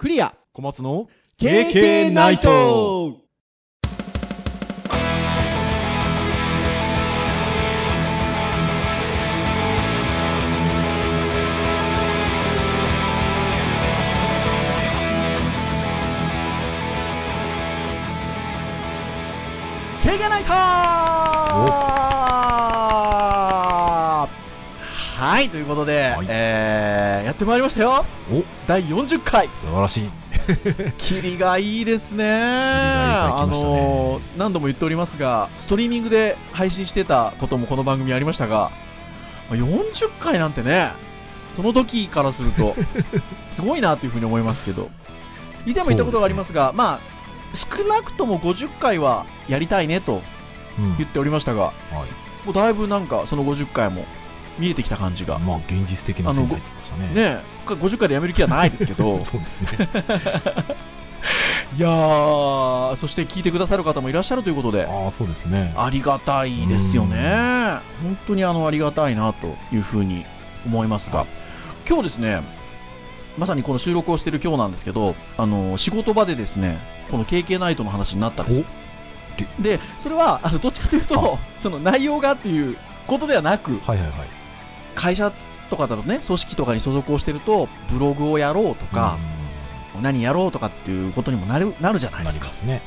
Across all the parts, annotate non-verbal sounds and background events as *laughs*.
クリア。小松の KK ナイト。経験ナイト。はいということで、はい。えーやってまいりましたよ。お第40回。素晴らしい。*laughs* キリがいいですね。ね。あのー何度も言っておりますがストリーミングで配信してたこともこの番組ありましたがまあ40回なんてねその時からすると *laughs* すごいなというふうに思いますけど。以前も言ったことがありますがまあ少なくとも50回はやりたいねとうん。言っておりましたが、はい。もうだいぶなんかその50回も見えてきた感じが、まあ現実的な線が入ってきましたね。ねえ50回でやめる気はないですけど。*laughs* そうですね。*laughs* いやーそして聞いてくださる方もいらっしゃるということで。ああそうですね。ありがたいですよね。本当にあのありがたいなというふうに思いますが。今日ですねまさにこの収録をしている今日なんですけどあの仕事場でですねこの KK ナイトの話になったんです。でそれはあのどっちかというとその内容がっていうことではなくはいはいはい会社とかだとね組織とかに所属をしてるとブログをやろうとか、何やろうとかっていうことにもなるなるじゃないですか。りますね。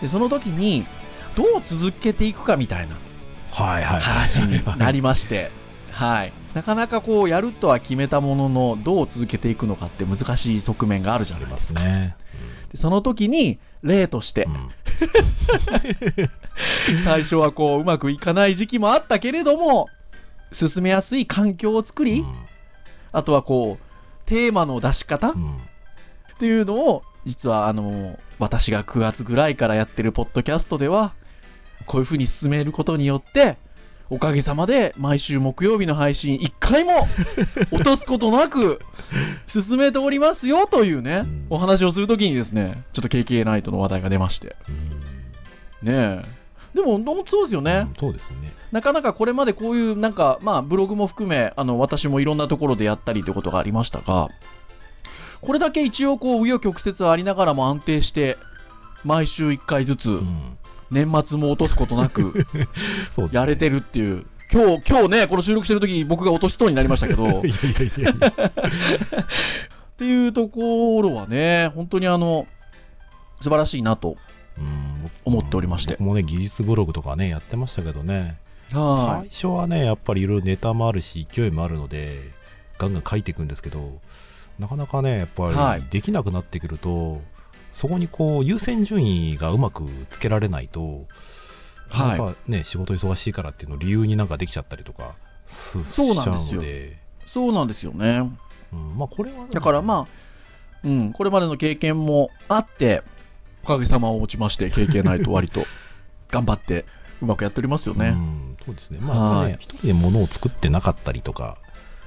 でその時にどう続けていくかみたいなはいはい。はい話になりまして、はい、なかなかこうやるとは決めたもののどう続けていくのかって難しい側面があるじゃないですか。すね。でその時に例として。うんうん。*laughs* 最初はこううまくいかない時期もあったけれども進めやすい環境を作り、あとはこうテーマの出し方、うん。うんっていうのを実はあの私が9月ぐらいからやってるポッドキャストではこういうふうに進めることによっておかげさまで毎週木曜日の配信1回も *laughs* 落とすことなく進めておりますよというねうん。お話をするときにですねちょっと KK ナイトの話題が出まして。うん。ねえでも本当そうですよね、うんそうですね。なかなかこれまでこういうなんかまあブログも含めあの私もいろんなところでやったりということがありましたがこれだけ一応こう紆余曲折ありながらも安定して毎週1回ずつうん。年末も落とすことなく *laughs* やれてるっていう。今日今日ねこの収録してる時僕が落としそうになりましたけど。っ *laughs* いやいやいやいや。*laughs* ていうところはね本当にあの素晴らしいなと。うん。僕思っておりまして。僕もね技術ブログとかねやってましたけどね。は最初はねやっぱりいろいろネタもあるし勢いもあるのでガンガン書いていくんですけどなかなかねやっぱはい。りできなくなってくると、そこにこう優先順位がうまくつけられないと、はい。やっぱね仕事忙しいからっていうのを理由になんかできちゃったりとかすそうなんですよ。そうなんですよね。うん、まあこれはね。だからまあ、うん、これまでの経験もあって、おかげさまをもちまして、経験ないと割と *laughs* 頑張ってうまくやっておりますよね。うん、そうですねまあはいね一人で物を作ってなかったりとか、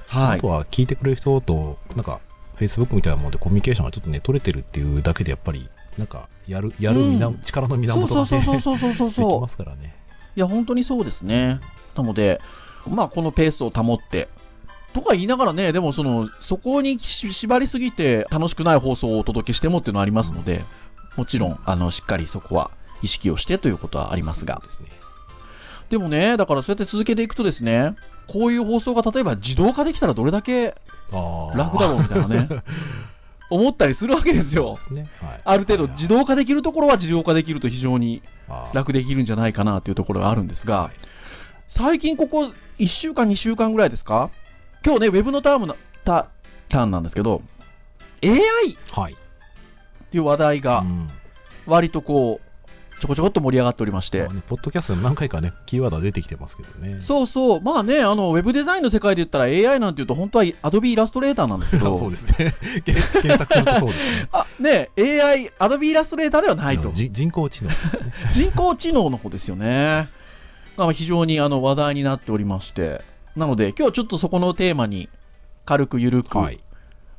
はいあと。は聞いてくれる人となんか Facebook みたいなものでコミュニケーションがちょっとね取れてるっていうだけでやっぱりなんかやるやるうん力の源がねそうそうそうそうそう *laughs* できそう。ますからねいや、本当にそうですね。なので、まあ、このペースを保って、とか言いながらね、でもその、そこにし縛りすぎて楽しくない放送をお届けしてもっていうのはありますので、もちろん、あの、しっかりそこは意識をしてということはありますが。ですねでもね、だからそうやって続けていくとですね、こういう放送が例えば自動化できたらどれだけ楽だろうみたいなね、*laughs* 思ったりするわけですよ。はい、ある程度自動化できるところは自動化できると非常に楽できるんじゃないかなというところがあるんですが、最近ここ1週間、2週間ぐらいですか？今日ね、ウェブのタームなタターンなんですけど、AI っはい、ていう話題がうん。割とこう、ちょこちょこっと盛り上がっておりまして。まあ、ね、ポッドキャストでも何回かねキーワードは出てきてますけどね。そうそう、まあね、あのウェブデザインの世界で言ったら AI なんていうと、本当は Adobe イラストレーターなんですけど、*laughs* そうですね。*laughs* 検検索するとそうですね。*laughs* あね、AI、Adobe イラストレーターではないと。じ人工知能ですね。人工知能の方ですよね。まあ非常にあの話題になっておりまして、なので今日ちょっとそこのテーマに軽くゆるくはい。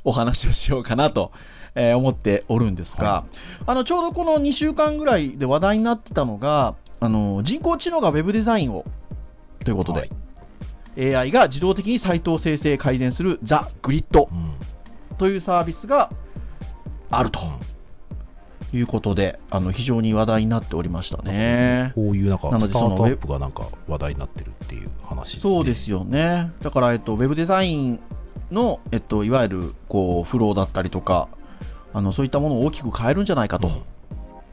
お話をしようかなと、えー思っておるんですが、はあのちょうどこの2週間ぐらいで話題になってたのが、あの人工知能がウェブデザインをということで、はい AI が自動的にサイトを生成改善するザ・グリッドうんというサービスがあるということで、あの非常に話題になっておりましたね。こういうなんかスタートアップがなんか話題になってるっていう話ですね。そうですよね。だから、えっと、ウェブデザインの、えっと、いわゆる、こう、フローだったりとか、あの、そういったものを大きく変えるんじゃないかと。うん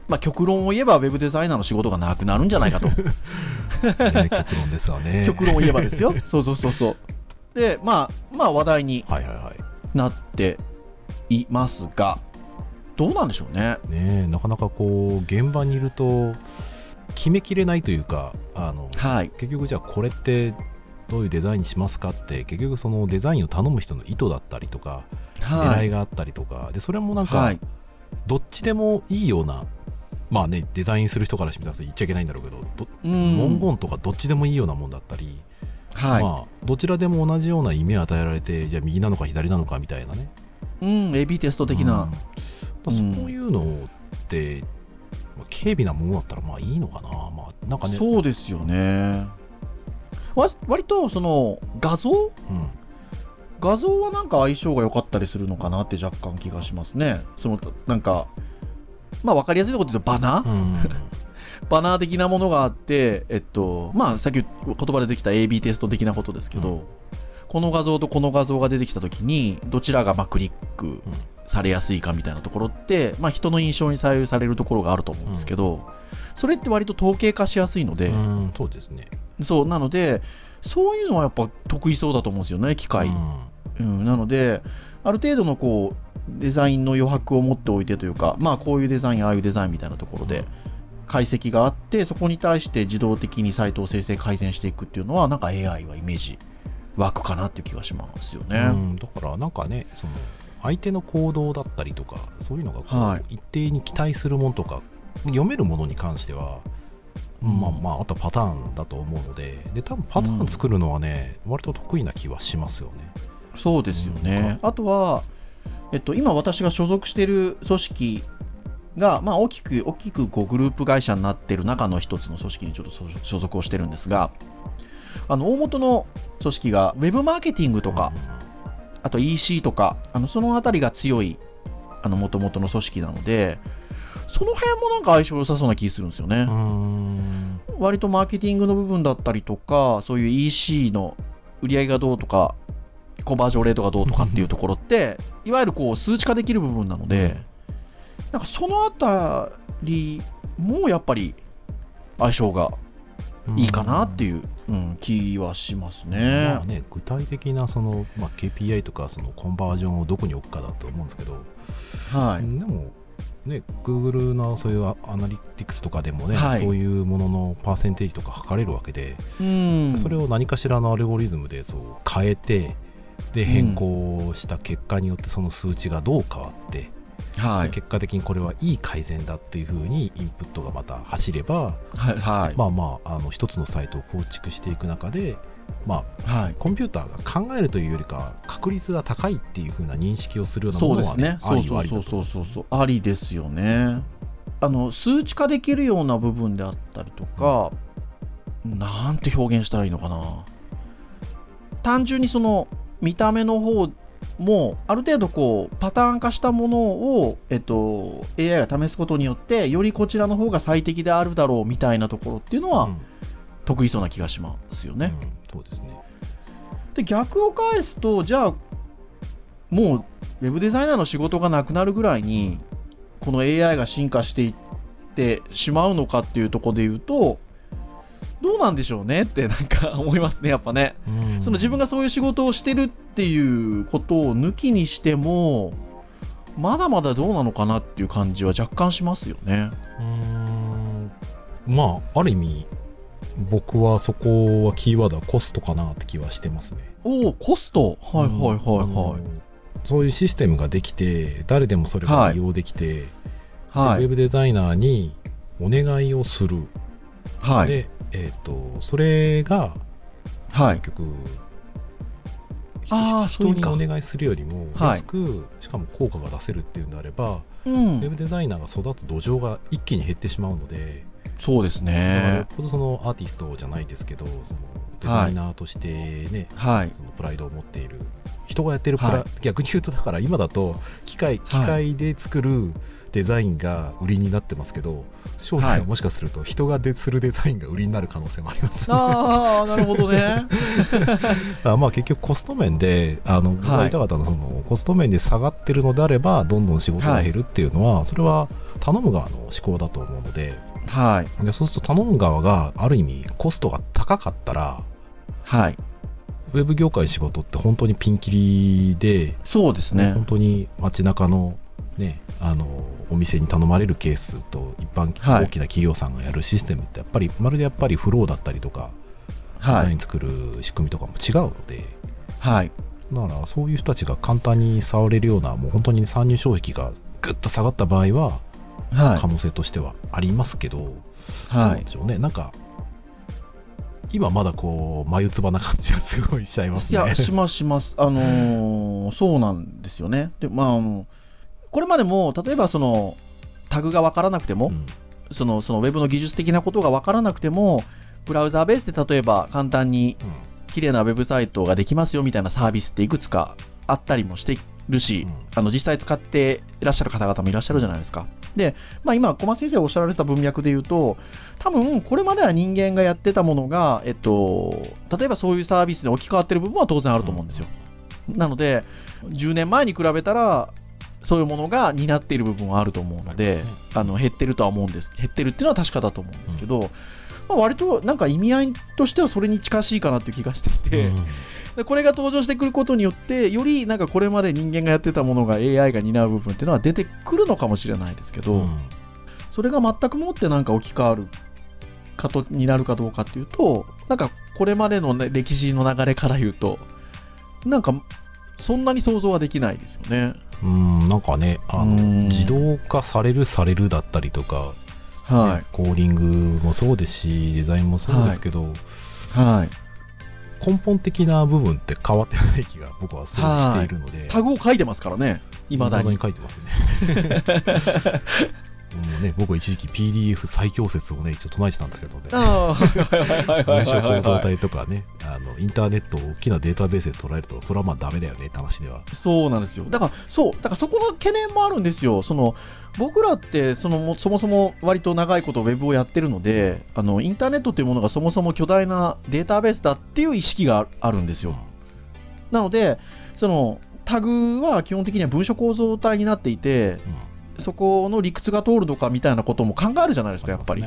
まあ、極論を言えば、ウェブデザイナーの仕事がなくなるんじゃないかと。*laughs* ね極論ですわね。極論を言えばですよ。*laughs* そうそうそうそう。で、まあ、まあ、話題にはいはいはい。なっていますが、どうなんでしょうね。ねなかなかこう現場にいると決めきれないというかあのはい。結局じゃあこれってどういうデザインにしますかって結局そのデザインを頼む人の意図だったりとか、はい。狙いがあったりとかでそれもなんか、はい。どっちでもいいようなまあねデザインする人からしてみたら言っちゃいけないんだろうけど文言とかどっちでもいいようなもんだったり、はい。まあどちらでも同じような意味を与えられてじゃあ右なのか左なのかみたいなねうん、AB テスト的な。うんそういうのって、まあ軽微なものだったらまあいいのかな、まあ、なんかね、そうですよね。わ割と、その、画像？うん。画像はなんか相性が良かったりするのかなって若干気がしますね。その、なんか、まあ分かりやすいところで言うとバナー、うん。*laughs* バナー的なものがあって、えっと、まあさっき言葉でできた AB テスト的なことですけど、うん。この画像とこの画像が出てきたときに、どちらがまあクリックされやすいかみたいなところって、まあ人の印象に左右されるところがあると思うんですけど、それって割と統計化しやすいので、うんそうですね。そう、なので、そういうのはやっぱ得意そうだと思うんですよね、機械。うん、なので、ある程度のこうデザインの余白を持っておいてというか、まあ、こういうデザイン、ああいうデザインみたいなところで解析があって、そこに対して自動的にサイトを生成、改善していくっていうのは、なんか AI はイメージ湧くかなっていう気がしますようね。んだからなんかね、その相手の行動だったりとか、そういうのがこう、はい一定に期待するものとか、読めるものに関しては、うんまあまあ、あとはパターンだと思うので、で多分パターン作るのはね、割と得意な気はしますよね。そうですよね。あとは、えっと、今私が所属している組織が、まあ、大きく、大きくこうグループ会社になっている中の一つの組織にちょっと所所属をしてるんですが、あの、大元の組織が、ウェブマーケティングとか、あと EC とか、あのそのあたりが強い、あの、元々の組織なので、その辺もなんか相性良さそうな気するんですよね。割とマーケティングの部分だったりとか、そういう EC の売り上げがどうとか、コンバージョンレートがどうとかっていうところって、いわゆるこう数値化できる部分なので、なんかそのあたりもやっぱり相性がいいかなっていう、うん、気はしますねまあ。ね、具体的なその、まあ、KPI とかそのコンバージョンをどこに置くかだと思うんですけど、はい。でも、ね、Google のそういうアアナリティクスとかでもね、はいそういうもののパーセンテージとか測れるわけで、うん。それを何かしらのアルゴリズムでそう変えて、で変更した結果によってその数値がどう変わって、はい。結果的にこれはいい改善だっていうふうにインプットがまた走れば、はい。はい。まあまああの一つのサイトを構築していく中で、まあ、はい。コンピューターが考えるというよりか確率が高いっていう風な認識をするようなものは、そうですね。ありそうそうそうそう。ありですよね。あの、数値化できるような部分であったりとか、なんて表現したらいいのかな。単純にその、見た目の方も、ある程度こう、パターン化したものを、えっと、AI が試すことによって、よりこちらの方が最適であるだろうみたいなところっていうのは、うん得意そうな気がしますよね。うんそうですね。で逆を返すとじゃあもうウェブデザイナーの仕事がなくなるぐらいにこの AI が進化していってしまうのかっていうところで言うとどうなんでしょうね？ってなんか *laughs* 思いますねやっぱね。うん。その自分がそういう仕事をしてるっていうことを抜きにしてもまだまだどうなのかなっていう感じは若干しますよね。うーん。まあある意味僕はそこはキーワードはコストかなって気はしてますね。おおコスト？はいはいはいあはい。のそういうシステムができて誰でもそれが利用できて、はい。でウェブデザイナーにお願いをする、はい。で、えー、とそれがはい。結局人にお願いするよりもはい。安く、しかも効果が出せるっていうんであれば、うん。ウェブデザイナーが育つ土壌が一気に減ってしまうので、そうですね。ぽどそのアーティストじゃないですけどそのデザイナーとしてね、はい。そのプライドを持っている人がやってるプラ、はい。逆に言うとだから今だと機械機械で作るデザインが売りになってますけど、将来はもしかすると人がでするデザインが売りになる可能性もあります、ね、ああ、なるほどね。*laughs* あまあ結局コスト面であの僕が言い。たかったのはその、コスト面で下がってるのであればどんどん仕事が減るっていうのは、それは頼む側の思考だと思うのではい。でそうすると頼む側がある意味コストが高かったらはい。ウェブ業界仕事って本当にピンキリでそうですね本。当に街中のねあのお店に頼まれるケースと一般はい大きな企業さんがやるシステムってやっぱりまるでやっぱりフローだったりとかデはい。ザイン作る仕組みとかも違うので、はい。だからそういう人たちが簡単に触れるようなもう本当に参入障壁がぐっと下がった場合ははい可。能性としてはありますけど、はいなんで。しょうねなんか今まだこう眉唾な感じがすごいしちゃいますね。いや、しますします。あのーそうなんですよね。で、まああの、これまでも、例えばその、タグが分からなくても、うんその、そのウェブの技術的なことが分からなくても、ブラウザーベースで例えば簡単に綺麗なウェブサイトができますよみたいなサービスっていくつかあったりもしてるし、うんあの実際使っていらっしゃる方々もいらっしゃるじゃないですか。で、まあ、今、小松先生がおっしゃられてた文脈で言うと、多分これまでは人間がやってたものが、えっと、例えばそういうサービスで置き換わってる部分は当然あると思うんですよ。なので、10年前に比べたら、そういうものが担っている部分はあると思うので、あの減ってるとは思うんです。減ってるっていうのは確かだと思うんですけど、まあ、割となんか意味合いとしてはそれに近しいかなっていう気がしていて、うんでこれが登場してくることによって、よりなんかこれまで人間がやってたものが AI が担う部分っていうのは出てくるのかもしれないですけど、うんそれが全くもってなんか置き換わるかとになるかどうかっていうと、なんかこれまでの、ね、歴史の流れから言うと、なんかそんなに想像はできないですよね。うん、なんかねあのうん自動化されるされるだったりとか、はねコーディングもそうですしデザインもそうですけど、い。はい。根本的な部分って変わってない気が僕はすごいしているので、タグを書いてますからね、いまだに。書いてますね *laughs* もうね僕は一時期 PDF 最強説をね一応唱えてたんですけどね文章構造。*laughs* 体とかねあのインターネットを大きなデータベースで捉えるとそれはまあダメだよねって話ではそうなんですよ。だから、そう、だからそこの懸念もあるんですよ。その、僕らって、その、もそもそも割と長いことウェブをやってるので、あの、インターネットっていうものがそもそも巨大なデータベースだっていう意識があるんですよ。なので、その、タグは基本的には文書構造体になっていて、うんそこの理屈が通るのかみたいなことも考えるじゃないですか、やっぱり。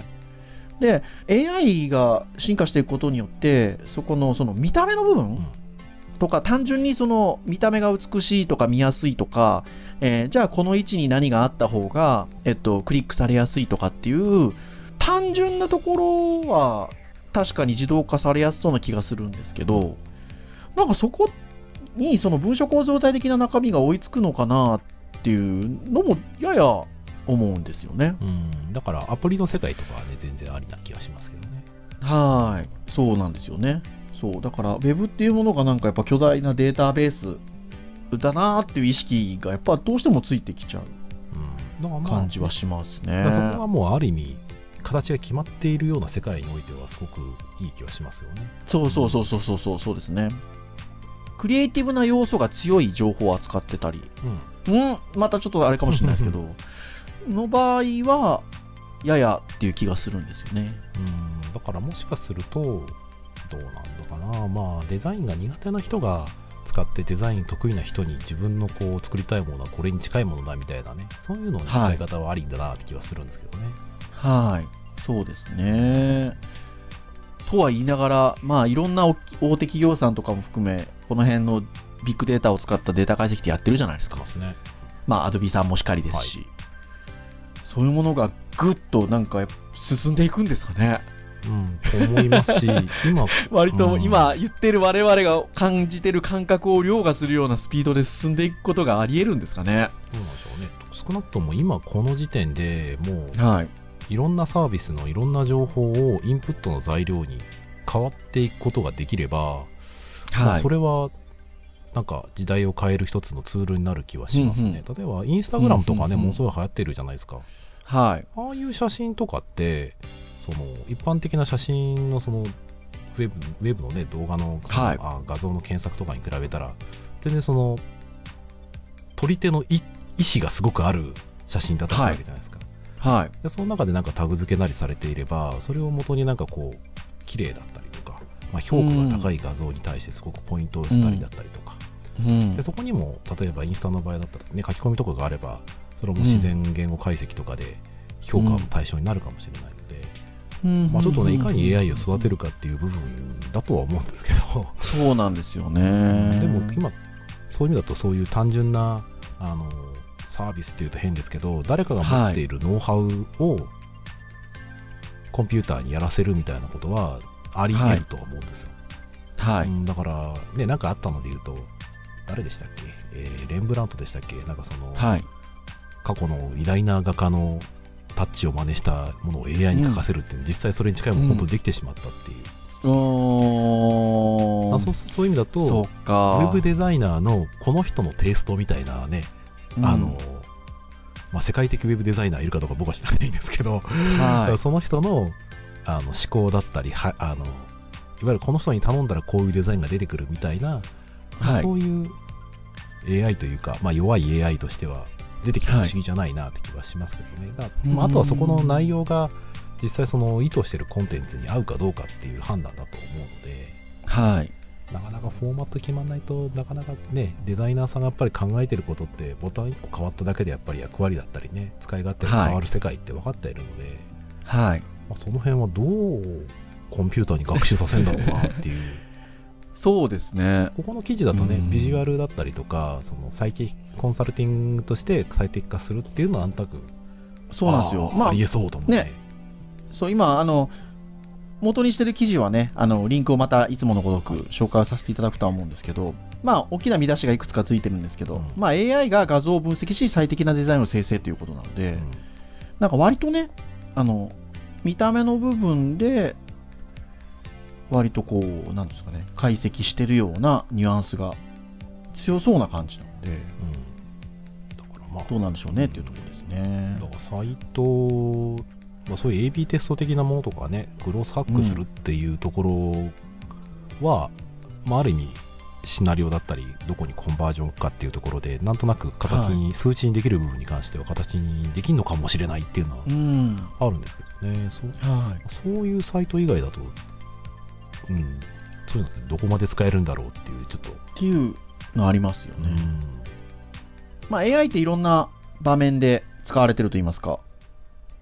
で、AI が進化していくことによって、そこのその見た目の部分、うんとか単純にその見た目が美しいとか見やすいとか、えーじゃあこの位置に何があった方が、えっと、クリックされやすいとかっていう単純なところは確かに自動化されやすそうな気がするんですけどなんかそこにその文書構造体的な中身が追いつくのかなっていうのもやや思うんですよね。うんだからアプリの世界とかはね全然ありな気がしますけどねはい、そうなんですよね。そう、だから、ウェブっていうものがなんかやっぱ巨大なデータベースだなーっていう意識がやっぱどうしてもついてきちゃう感じはしますね。だからそこはもうある意味形が決まっているような世界においてはすごくいい気はしますよねそうそうそうそうそうそうそうですね。クリエイティブな要素が強い情報を扱ってたり、うん。うん、またちょっとあれかもしれないですけど、の場合は、ややっていう気がするんですよね。うん。だからもしかするとどうなんだかな。まあデザインが苦手な人が使ってデザイン得意な人に自分のこう作りたいものはこれに近いものだみたいなね。そういうののはい使い方はありんだなって気はするんですけどね、はい、そうですね。とは言いながら、まあ、いろんな大手企業さんとかも含め、この辺のビッグデータを使ったデータ解析ってやってるじゃないですか。ますねまあ、アドビさんもしかりですし、そういうものがぐっとなんか進んでいくんですかね。うんと思いますし *laughs* 今割とうん今言ってる我々が感じてる感覚を凌駕するようなスピードで進んでいくことがあり得るんですかね。どうなんでしょうね少なくとも今この時点でもうはい。いろんなサービスのいろんな情報をインプットの材料に変わっていくことができれば、まあはいそ。れはなんか時代を変える一つのツールになる気はしますね、例えばインスタグラムとかね、うんうんうんものすごい流行ってるじゃないですかはい。ああいう写真とかってその一般的な写真のそのウェブウェブの、ね、動画の、はいあ画像の検索とかに比べたら全然その撮り手の意意思がすごくある写真だったわけじゃないですか、はい。でその中でなんかタグ付けなりされていればそれを元になんかこう綺麗だったりとか、まあ、評価が高い画像に対してすごくポイントを寄せたりだったりとか、うん。でそこにも例えばインスタの場合だったら、ね、書き込みとかがあればそれも自然言語解析とかで評価の対象になるかもしれないので、まあ、ちょっとねいかに AI を育てるかっていう部分だとは思うんですけど。そうなんですよね。でも今そういう意味だとそういう単純なあのサービスっていうと変ですけど誰かが持っているノウハウをコンピューターにやらせるみたいなことはあり得るとは思うんですよ、はい。うんだからねなんかあったので言うと誰でしたっけ、えーレンブラントでしたっけ？なんかその、はい。過去の偉大な画家のタッチを真似したものを AI に書かせるっていうの、実際それに近いものが本当にできてしまったっていう、おあそうそういう意味だとそうか。ウェブデザイナーのこの人のテイストみたいなね、うんあのまあ、世界的ウェブデザイナーいるかどうか僕は知らないんですけど、はその人のあの思考だったりはあのいわゆるこの人に頼んだらこういうデザインが出てくるみたいな、まあはいそういう AI というか、まあ、弱い AI としては出てきても不思議じゃないなって気はしますけどね、だからまあ、あとはそこの内容が実際その意図してるコンテンツに合うかどうかっていう判断だと思うので。い。はい。なかなかフォーマット決まらないとなかなかねデザイナーさんがやっぱり考えてることってボタン1個変わっただけでやっぱり役割だったりね使い勝手が変わる世界って分かっているので、はい。まあ、その辺はどうコンピューターに学習させるんだろうなっていう *laughs* そうですね。ここの記事だとねうんビジュアルだったりとかその最適コンサルティングとして最適化するっていうのはあんたくそうなんですよ。まああり、えそうと思うねねそう、今、あの、元にしてる記事はね、あの、リンクをまたいつものごとく紹介させていただくとは思うんですけど、まあ、大きな見出しがいくつかついてるんですけど、うん。まあ、AI が画像を分析し、最適なデザインを生成ということなので、うん。なんか割とね、あの、見た目の部分で、割とこう、なんですかね、解析してるようなニュアンスが強そうな感じなので、うん。だからまあどうなんでしょうねっていうところですね。だ。からサイト、まあ、そういう AB テスト的なものとかね、グロースハックするっていうところは、まあ、ある意味、シナリオだったり、どこにコンバージョンかっていうところで、なんとなく形に、数値にできる部分に関しては形にできるのかもしれないっていうのはうん。あるんですけどね、そうはい。そういうサイト以外だと、うん、そういうのってどこまで使えるんだろうっていう、ちょっと、っていうのありますよね。うん、まあ、AI っていろんな場面で使われてると言いますか、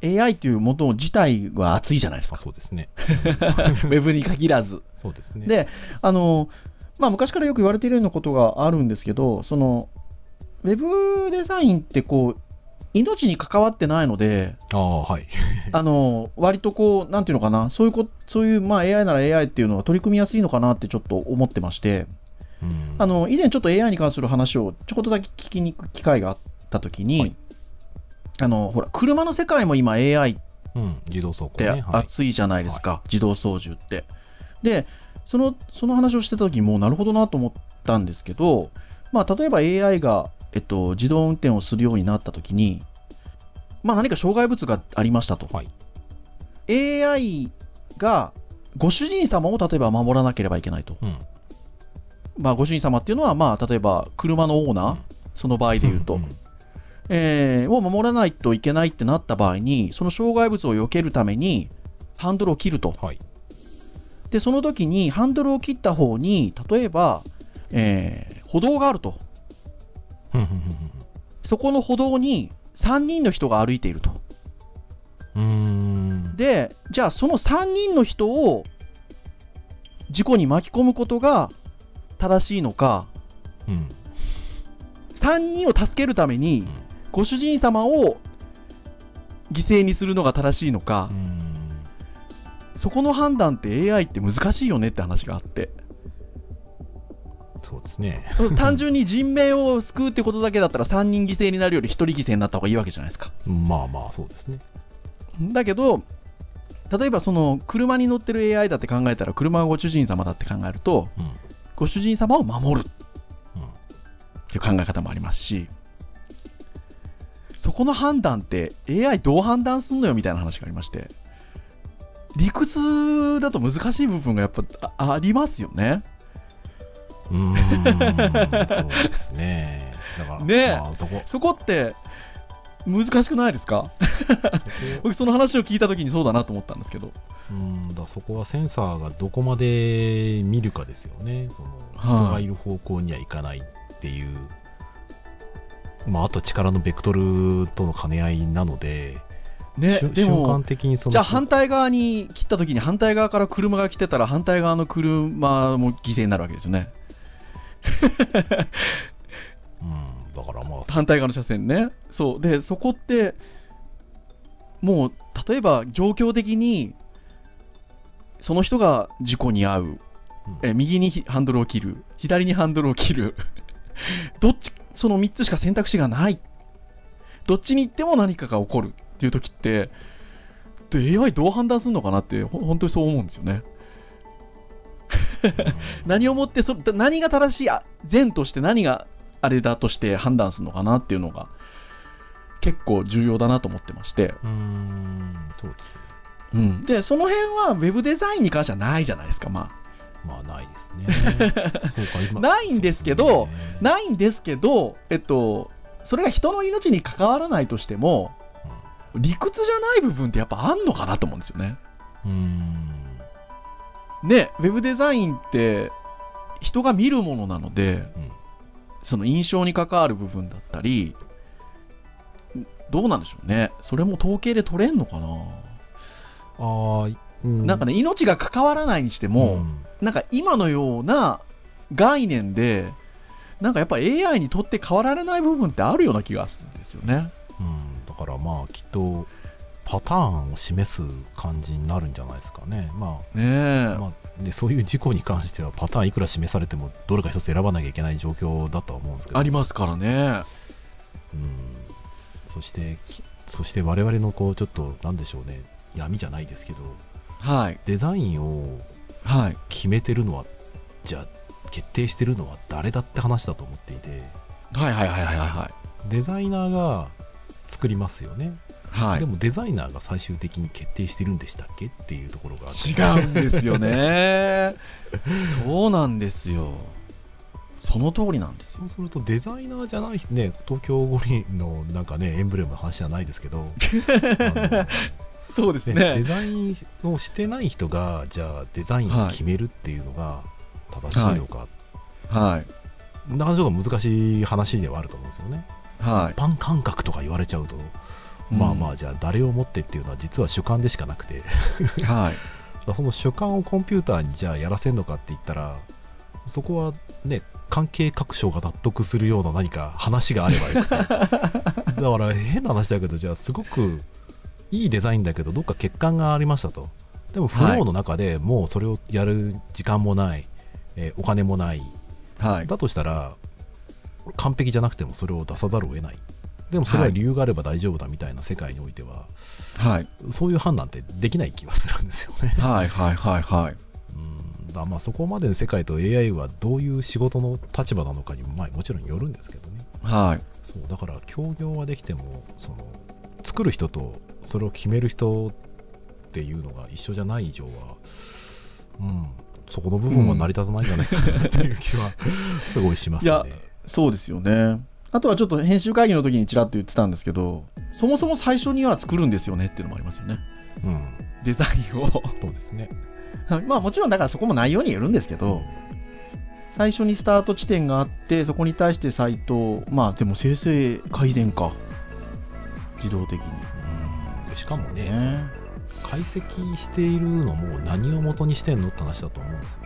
AI っていうもの自体は熱いじゃないですあか。そうですね。*laughs* ウェブに限らず。そうですね。で、あの、まあ、昔からよく言われているようなことがあるんですけど、その、ウェブデザインってこう、命に関わってないので、ああ、はい。*laughs* あの、割とこう、なんていうのかな、そういうこ、そういう、まあ、AI なら AI っていうのは取り組みやすいのかなってちょっと思ってまして、うんあの、以前ちょっと AI に関する話をちょこっとだけ聞きに行く機会があったときに、はいあの、ほら、車の世界も今 AI って熱いじゃないですか、自動操縦って。で、その、その話をしてたときにもうなるほどなと思ったんですけど、まあ、例えば AI が、えっと、自動運転をするようになったときに、まあ、何か障害物がありましたと。はい AI がご主人様を例えば守らなければいけないと。うん。まあ、ご主人様っていうのは、まあ、例えば車のオーナー、うんその場合で言うと、んんえーを守らないといけないってなった場合に、その障害物を避けるために、ハンドルを切ると。はい。で、その時に、ハンドルを切った方に、例えば、えー歩道があると。そこの歩道に3人の人が歩いていると。うん。で、じゃあその3人の人を事故に巻き込むことが正しいのか、うん。3人を助けるために、ご主人様を犠牲にするのが正しいのかう、ん。そこの判断って AI って難しいよねって話があって、そうですね。*laughs* 単純に人命を救うってことだけだったら3人犠牲になるより1人犠牲になった方がいいわけじゃないですか。まあまあ、そうですね。だけど、例えばその車に乗ってる AI だって考えたら、車がご主人様だって考えると、うん。ご主人様を守るうんっていう考え方もありますし、そこの判断って AI どう判断すんのよみたいな話がありまして、理屈だと難しい部分がやっぱあありますよね。うーん。そうですね。だからねえ。まあ、そこ。そこって難しくないですか？僕その話を聞いた時にそうだなと思ったんですけど。うん。だそこはセンサーがどこまで見るかですよね。そのはい。人がいる方向にはいかないっていう、まあ、あと力のベクトルとの兼ね合いなので、ね、でも瞬間的にそのじゃあ反対側に切った時に反対側から車が来てたら反対側の車も犠牲になるわけですよね。*laughs* うん、だからまあ反対側の車線ね。そう。で、そこって、もう、例えば状況的に、その人が事故に遭う。うんえ右にハンドルを切る。左にハンドルを切る。*laughs* どっち、その3つしか選択肢がない。どっちに行っても何かが起こるっていう時って、で AI どう判断するのかなって、ほ本当にそう思うんですよね。何をもってそ何が正しいあ善として何があれだとして判断するのかなっていうのが結構重要だなと思ってまして、うーん。そうですね。うん、でその辺はウェブデザインに関してはないじゃないですかままあないですね。ないんですけどね。あないんですけどえっとそれが人の命に関わらないとしても理屈じゃない部分ってやっぱあんのかなと思うんですよね。うん。ねウェブデザインって人が見るものなので、うん。その印象に関わる部分だったりどうなんでしょうね。それも統計で取れんのかな、あーうん。なんかね命が関わらないにしても、うんなんか今のような概念でなんかやっぱり AI にとって変わられない部分ってあるような気がするんですよねうん、だからまあきっとパターンを示す感じになるんじゃないですかね。まあ、まあ、でそういう事故に関してはパターンいくら示されてもどれか一つ選ばなきゃいけない状況だとは思うんですけど。ありますからねうん。そして、きそして我々のこうちょっとなんでしょうね、闇じゃないですけど、はいデザインをはい。決めてるのは、じゃあ決定してるのは誰だって話だと思っていて、はいはいはいはいはデザイナーが作りますよね。いはい。でもデザイナーが最終的に決定してるんでしたっけっていうところが違うんですよね。*laughs* そうなんですよ。その通りなんですよ。そうするとデザイナーじゃないね東京五輪のなんかねエンブレムの話じゃないですけど。*laughs* あそうですのねデザインをしてない人がじゃあデザインを決めるっていうのが正しいのか、はい。なかなかちょっと難しい話ではあると思うんですよね。はい。一般感覚とか言われちゃうと、まあまあじゃあ誰をもってっていうのは実は主観でしかなくて。はい。*laughs* その主観をコンピューターにじゃあやらせるのかって言ったらそこはね関係各所が納得するような何か話があればよくて。*laughs* だから変な話だけどじゃあすごくいいデザインだけどどっか欠陥がありましたと。でもフローの中でもうそれをやる時間もない、えーお金もない。はい。だとしたら完璧じゃなくてもそれを出さざるを得ない。でもそれは理由があれば大丈夫だみたいな世界においては、はい。そういう判断ってできない気がするんですよね。はいはいはいはい。うん。だまあそこまでの世界と AI はどういう仕事の立場なのかにも、まあ、もちろんよるんですけどね。はい。そうだから協業はできてもその作る人とそれを決める人っていうのが一緒じゃない以上はうんそこの部分は成り立たないんじゃないかなっていう気はすごいしますね、いやそうですよね。あとはちょっと編集会議の時にちらっと言ってたんですけどそもそも最初には作るんですよねっていうのもありますよね。うん。デザインを。そうですね。は *laughs* いまあもちろんだからそこも内容によるんですけど、最初にスタート地点があってそこに対してサイトまあでも生成改善か。自動的にしかもねね。解析しているのも何を元にしてんのって話だと思うんですよ。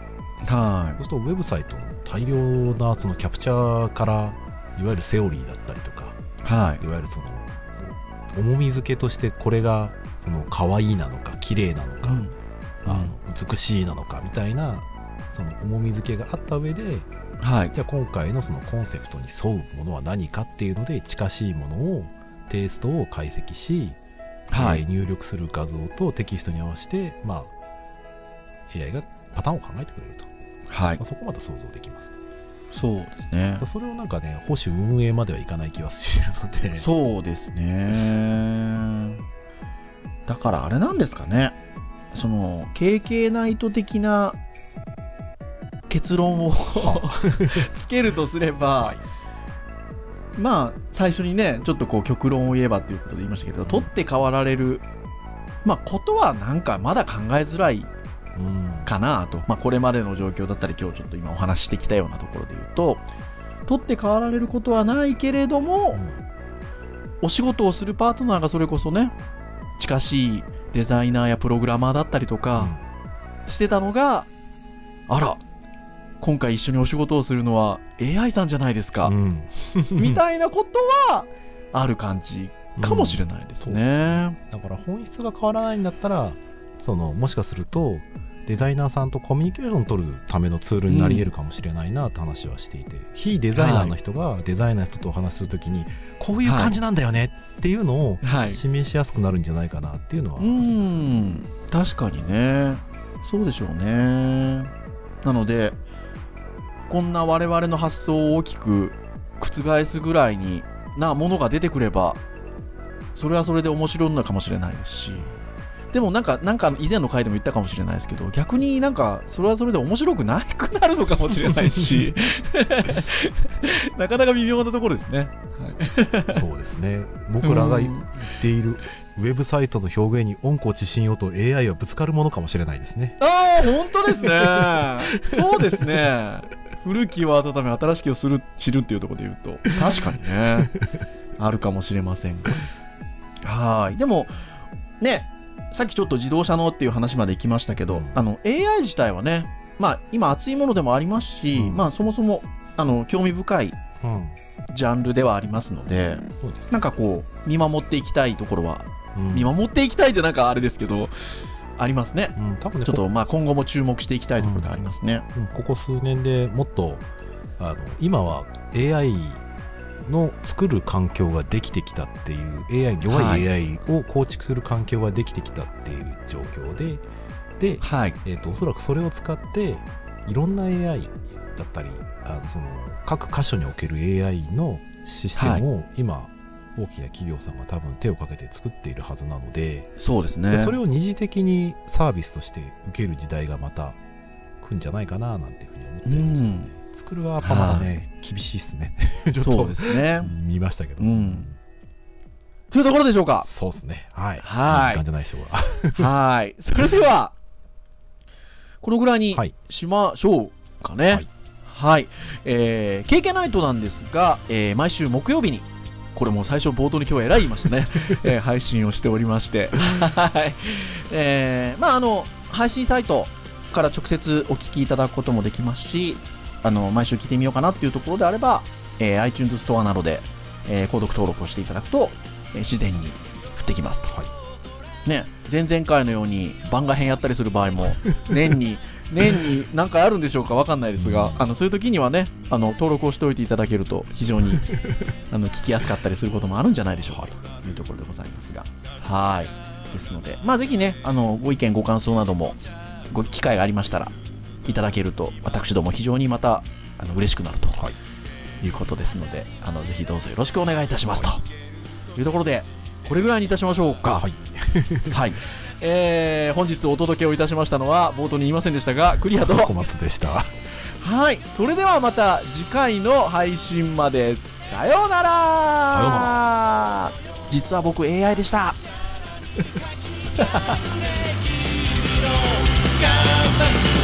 はそうするとウェブサイトの大量なそのキャプチャーからいわゆるセオリーだったりとかいはい。いわゆるその重み付けとしてこれがその可愛いなのか綺麗なのか、うん。あの美しいなのかみたいなその重み付けがあった上ではい。じゃあ今回のそのコンセプトに沿うものは何かっていうので近しいものをテイストを解析し、はい。えー入力する画像とテキストに合わせて、まあ、AI がパターンを考えてくれると、はい。まあ、そこまで想像できます。そうですね。それをなんかね保守運営まではいかない気はしてるので。そうですね。だからあれなんですかね。その KK ナイト的な結論を *laughs* つけるとすれば、まあ最初にねちょっとこう極論を言えばということで言いましたけど、取って代わられるまあことはなんかまだ考えづらいうん。かなと、まあ、これまでの状況だったり今日ちょっと今お話ししてきたようなところで言うと取って代わられることはないけれども、お仕事をするパートナーがそれこそね近しいデザイナーやプログラマーだったりとかしてたのが、あら今回一緒にお仕事をするのは AI さんじゃないですか、うん。*laughs* *laughs* みたいなことはある感じかもしれないですね。だから本質が変わらないんだったらそのもしかするとデザイナーさんとコミュニケーションを取るためのツールになり得るかもしれないなって話はしていて、非デザイナーの人がデザイナーの人とお話しするときにこういう感じなんだよねっていうのをはい、示しやすくなるんじゃないかなっていうのはあうります。ねん。確かにね。そうでしょうね。なのでこんな我々の発想を大きく覆すぐらいになものが出てくればそれはそれで面白いのかもしれないし。でもなんかなんか以前の回でも言ったかもしれないですけど逆になんかそれはそれで面白くなくなるのかもしれないし。*laughs* なかなか微妙なところですね、そうですね。僕らが言っているウェブサイトの表現に温故知新をと AI はぶつかるものかもしれないですね。ああ、本当ですね。そうですね。古きを温め、新しきをする知るっていうところで言うと、確かにね、*laughs* あるかもしれませんが。はい。でも、ね、さっきちょっと自動車のっていう話まで行きましたけど、うん。あの、AI 自体はね、まあ、今熱いものでもありますし、うん。まあ、そもそも、あの、興味深いうん。ジャンルではありますので、そうですなんかこう、見守っていきたいところは、うん。見守っていきたいってなんかあれですけど、ありますね。うん多分ねちょっとまあ今後も注目していきたいところではありますね。うんここ数年でもっとあの今は AI の作る環境ができてきたっていう AI 弱はいい AI を構築する環境ができてきたっていう状況でで、はい。えー、とおそらくそれを使っていろんな AI だったりあのその各箇所における AI のシステムを今、大きな企業さんが多分手をかけて作っているはずなので、そうですね。それを二次的にサービスとして受ける時代がまた来るんじゃないかななんていうふうに思ってるんですよね。作るはやっぱまだね、厳しいっすね。*laughs* ちょっそうとですね。見ましたけど。うんというところでしょうか。そうですね。はい。はいい時間じゃないでしょうか。はい。*laughs* それでは、このぐらいにはいしましょうかね。はいはい。えー、KK ナイトなんですが、えー毎週木曜日に、これもう最初冒頭に今日は偉い言いましたね、*laughs* えー配信をしておりまして、はい。*laughs* えー、まああの、配信サイトから直接お聞きいただくこともできますし、あの、毎週聞いてみようかなっていうところであれば、えー iTunes ストアなどで、えー購読登録をしていただくと、えー自然に降ってきますと。ね、前々回のように番外編やったりする場合も、年に、年に何回あるんでしょうかわかんないですが、あの、そういう時にはね、あの、登録をしておいていただけると、非常に、*laughs* あの、聞きやすかったりすることもあるんじゃないでしょうか、というところでございますが。はい。ですので、まあ、ぜひね、あの、ご意見、ご感想なども、ご機会がありましたら、いただけると、私ども非常にまた、あの、嬉しくなると、い、うことですので、あの、ぜひどうぞよろしくお願いいたします、というところで、これぐらいにいたしましょうか。はい。はい。*laughs* えー、本日お届けをいたしましたのは、冒頭に言いませんでしたが、クリアと、小松でした。はい。それではまた次回の配信まで。さようならさような実は僕 AI でした。ガンバス